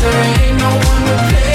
There ain't no one to play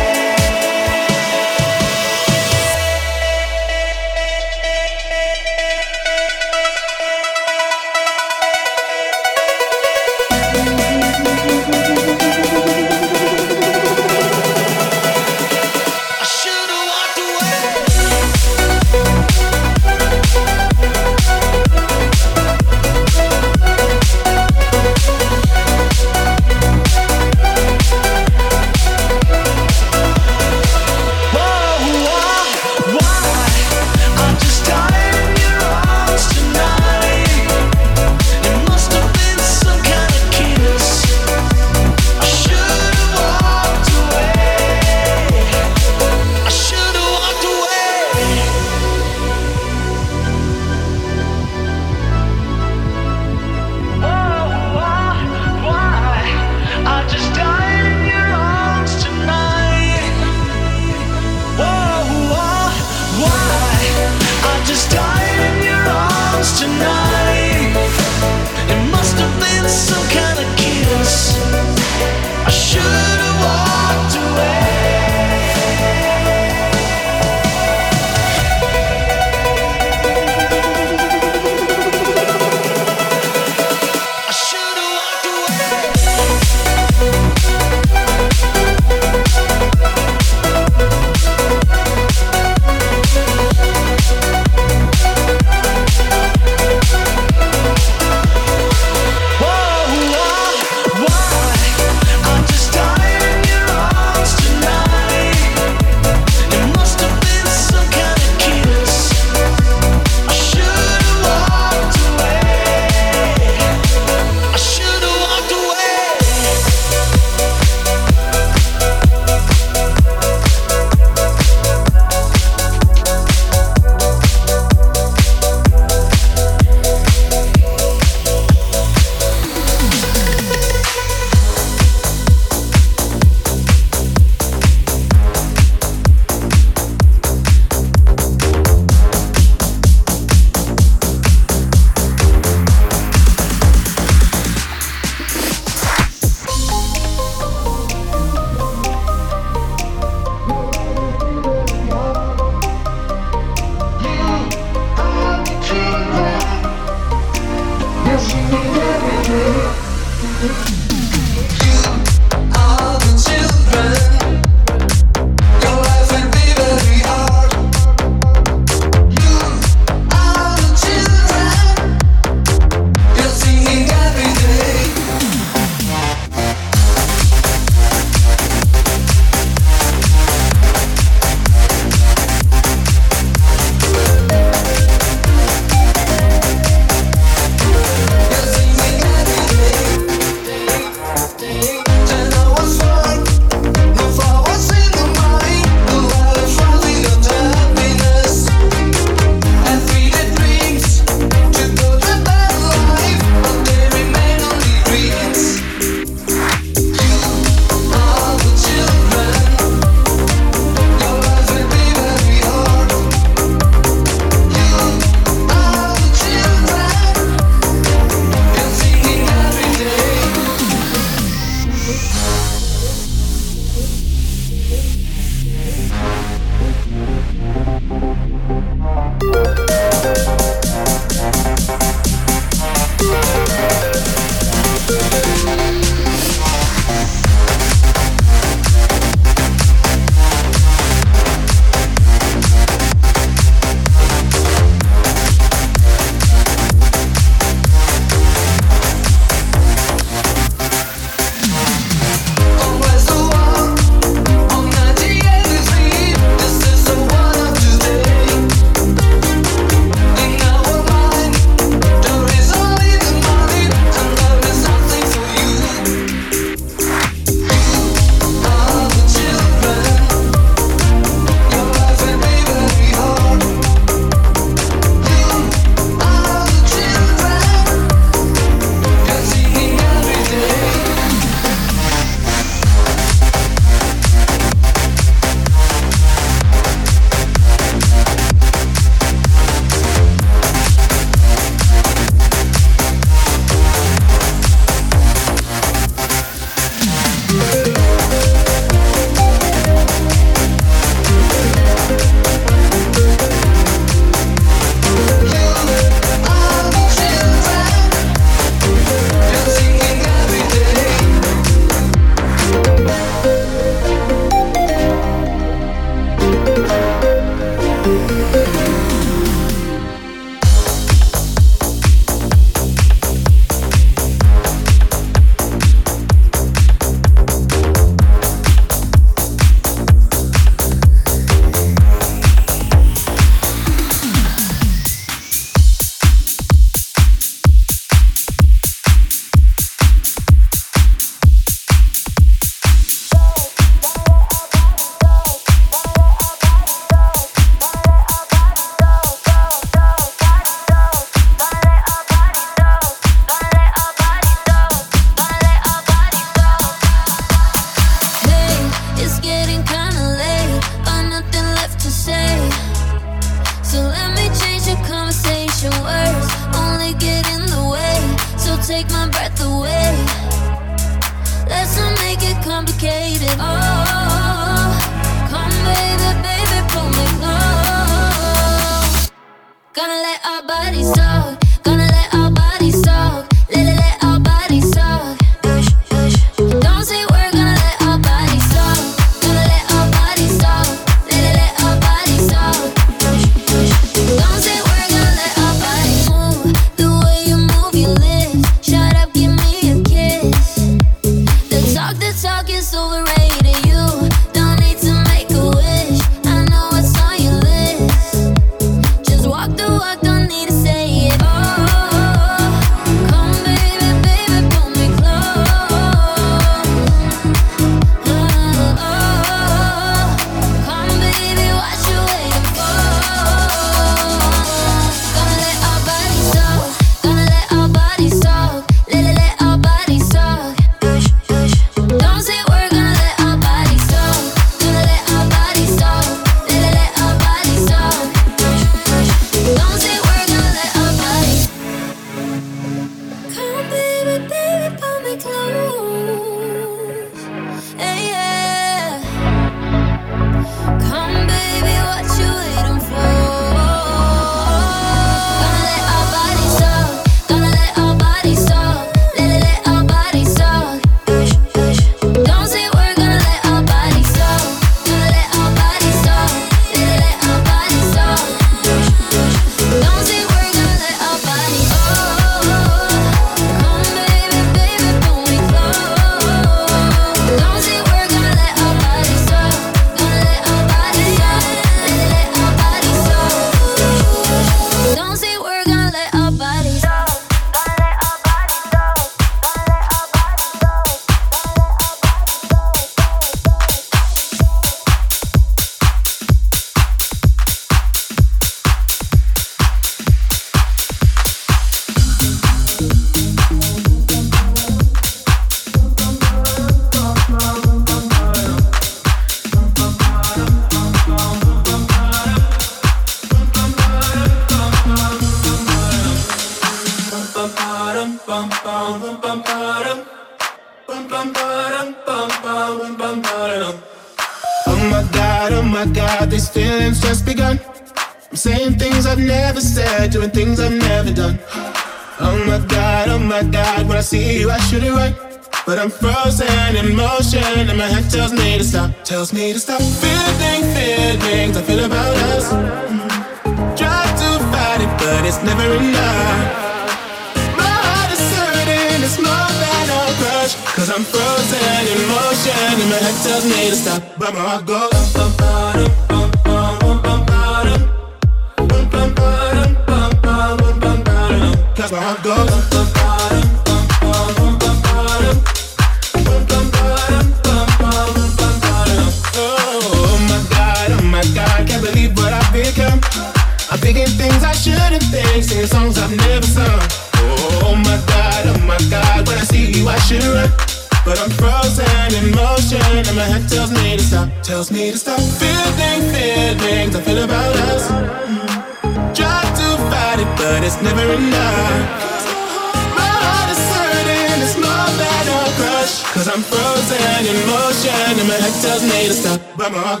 bum,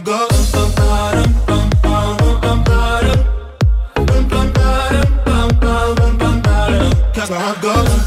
Cause my heart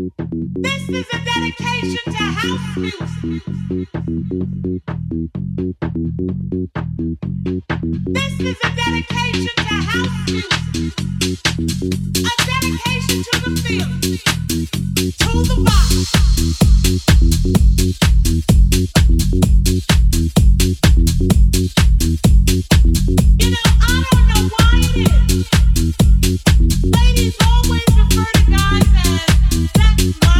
you. This is a dedication to house music. This is a dedication to house music. A dedication to the field, to the rock. You know, I don't know why it is. Ladies always refer to guys as that's my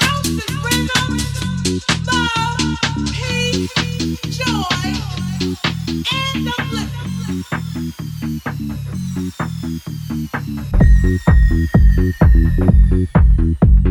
House is rhythm, love. Peace, joy, and upliftment.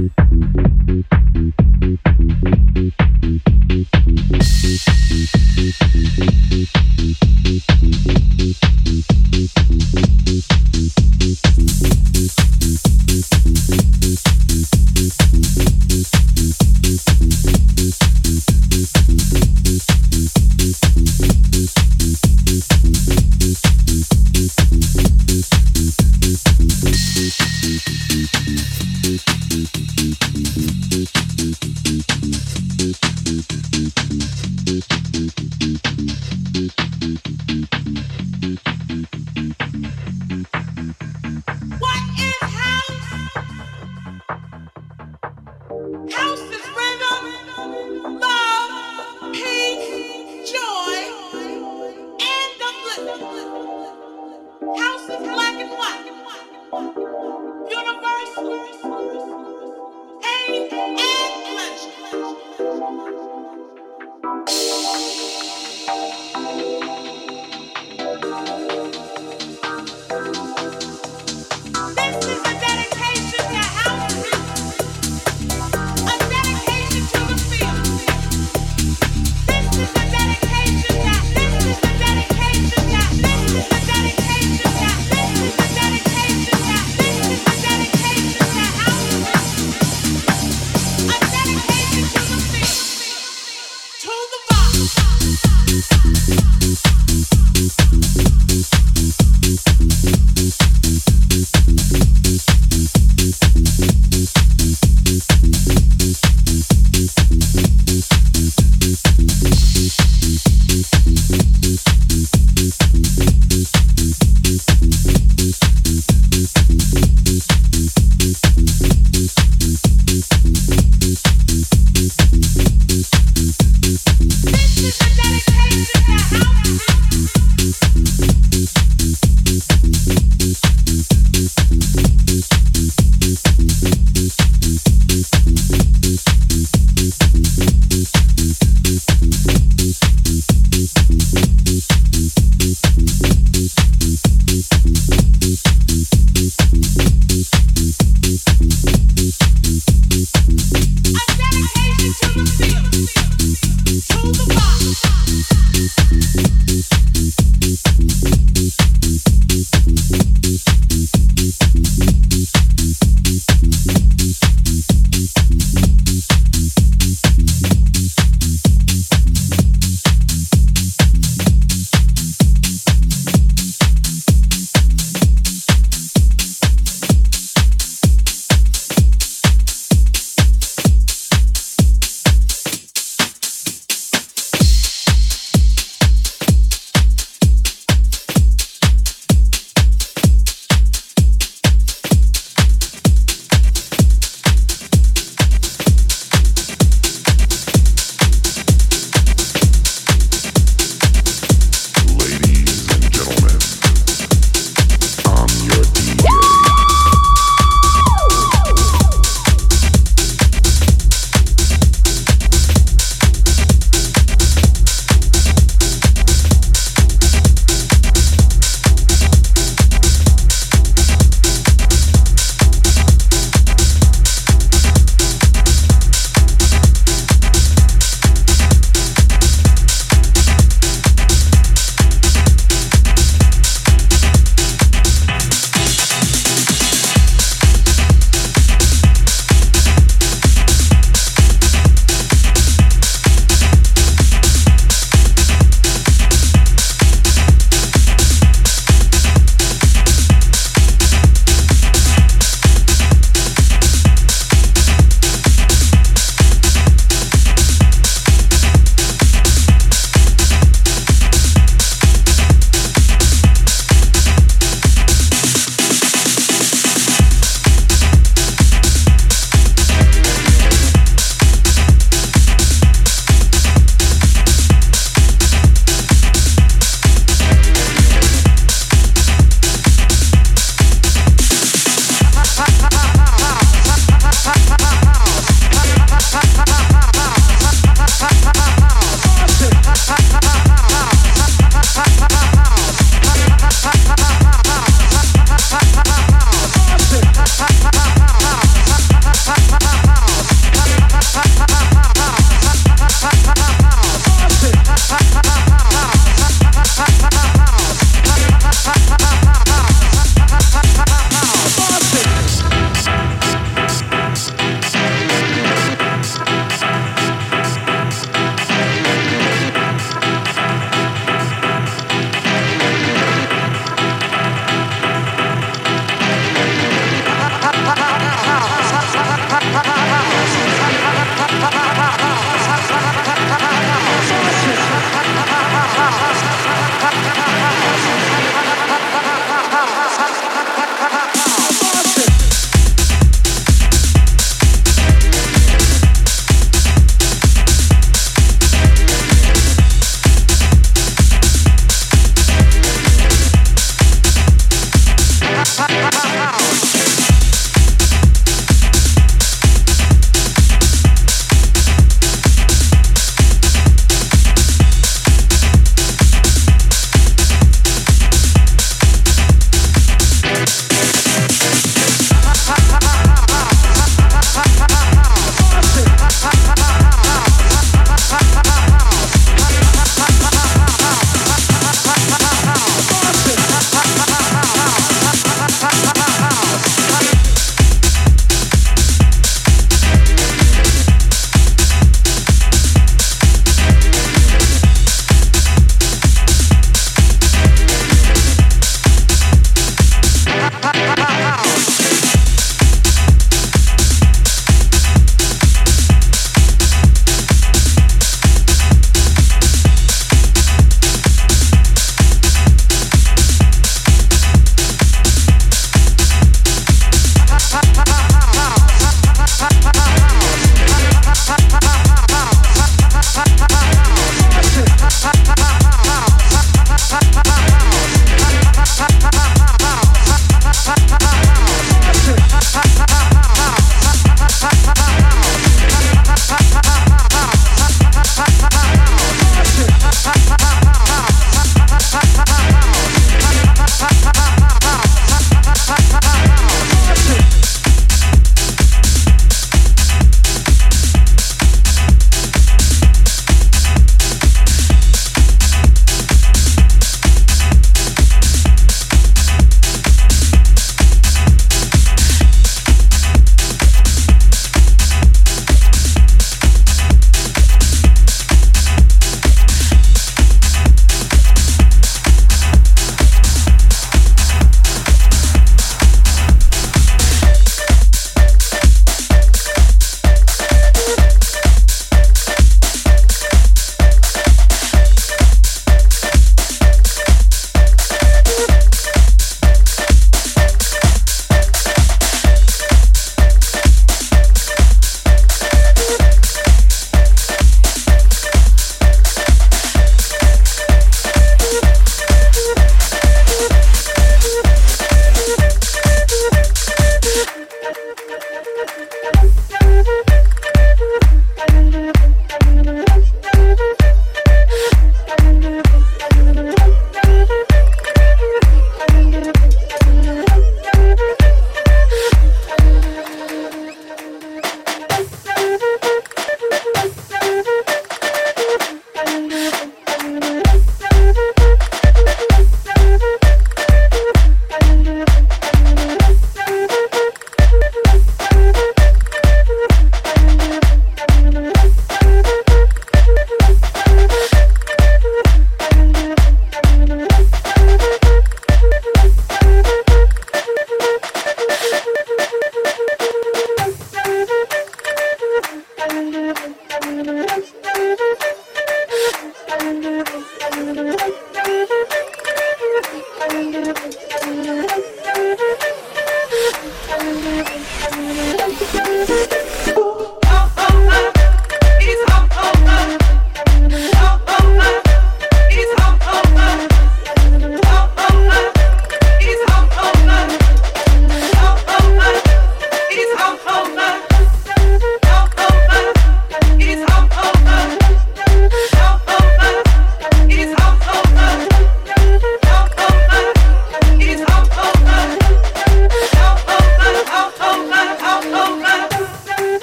Bye.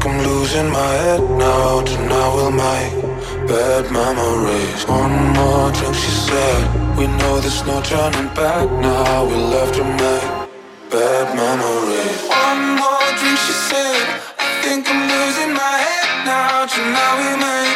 like I'm losing my head now. Tonight will make bad memories. One more drink, she said. We know there's no turning back now. We left to make bad memories. One more drink, she said. I think I'm losing my head now. Tonight we make.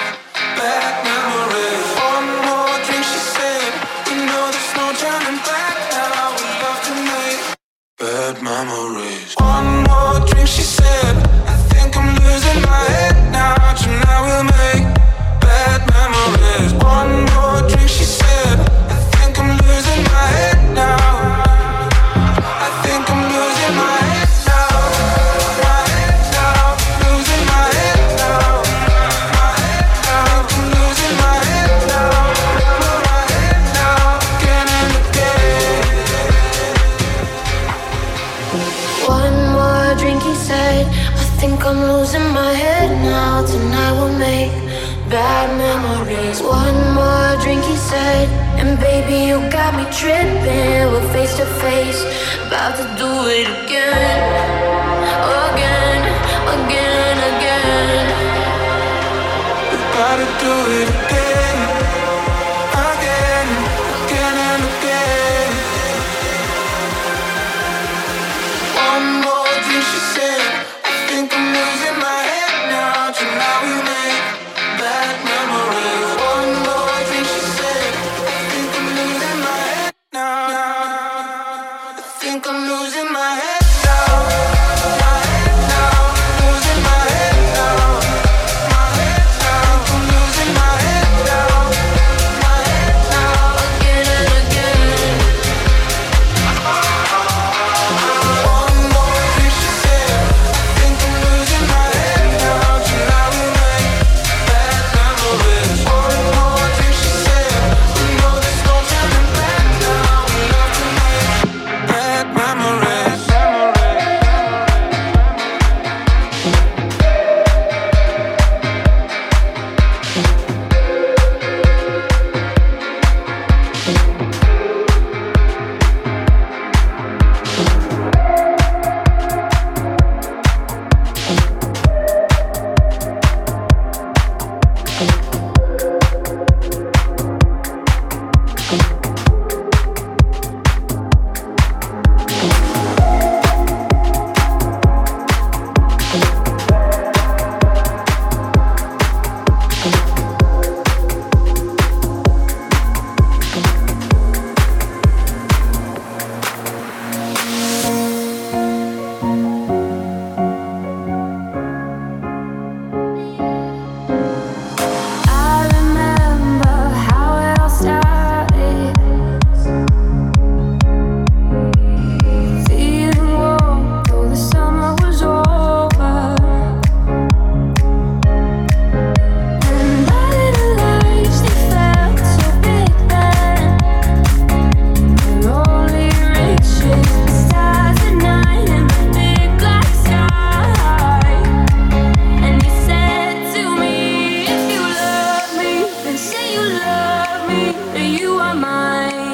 me, you are mine.